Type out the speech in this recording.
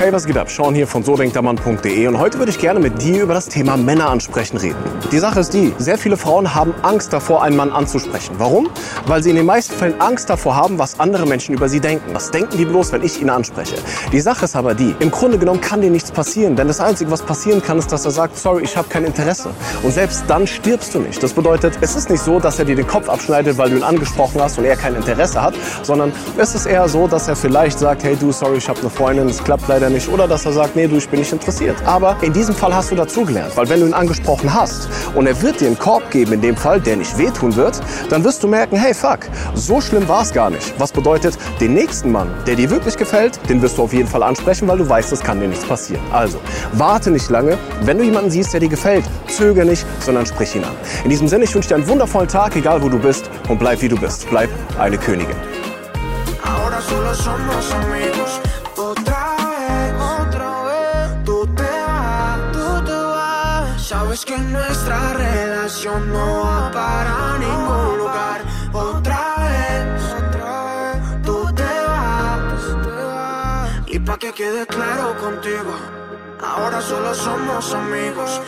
Hey, was geht ab? Sean hier von sodenktermann.de und heute würde ich gerne mit dir über das Thema Männer ansprechen reden. Die Sache ist die, sehr viele Frauen haben Angst davor, einen Mann anzusprechen. Warum? Weil sie in den meisten Fällen Angst davor haben, was andere Menschen über sie denken. Was denken die bloß, wenn ich ihn anspreche? Die Sache ist aber die, im Grunde genommen kann dir nichts passieren, denn das Einzige, was passieren kann, ist, dass er sagt, sorry, ich habe kein Interesse. Und selbst dann stirbst du nicht. Das bedeutet, es ist nicht so, dass er dir den Kopf abschneidet, weil du ihn angesprochen hast und er kein Interesse hat, sondern es ist eher so, dass er vielleicht sagt, hey du, sorry, ich habe eine Freundin, es klappt leider nicht. Oder dass er sagt, nee, du, ich bin nicht interessiert. Aber in diesem Fall hast du dazugelernt, weil wenn du ihn angesprochen hast und er wird dir einen Korb geben, in dem Fall, der nicht wehtun wird, dann wirst du merken, hey fuck, so schlimm war es gar nicht. Was bedeutet, den nächsten Mann, der dir wirklich gefällt, den wirst du auf jeden Fall ansprechen, weil du weißt, es kann dir nichts passieren. Also, warte nicht lange. Wenn du jemanden siehst, der dir gefällt, zöger nicht, sondern sprich ihn an. In diesem Sinne, ich wünsche dir einen wundervollen Tag, egal wo du bist, und bleib wie du bist. Bleib eine Königin. Ahora solo somos amigos. Sabes que nuestra relación no va para ningún lugar. Otra vez, otra vez. Tú te vas. Y pa' que quede claro contigo. Ahora solo somos amigos.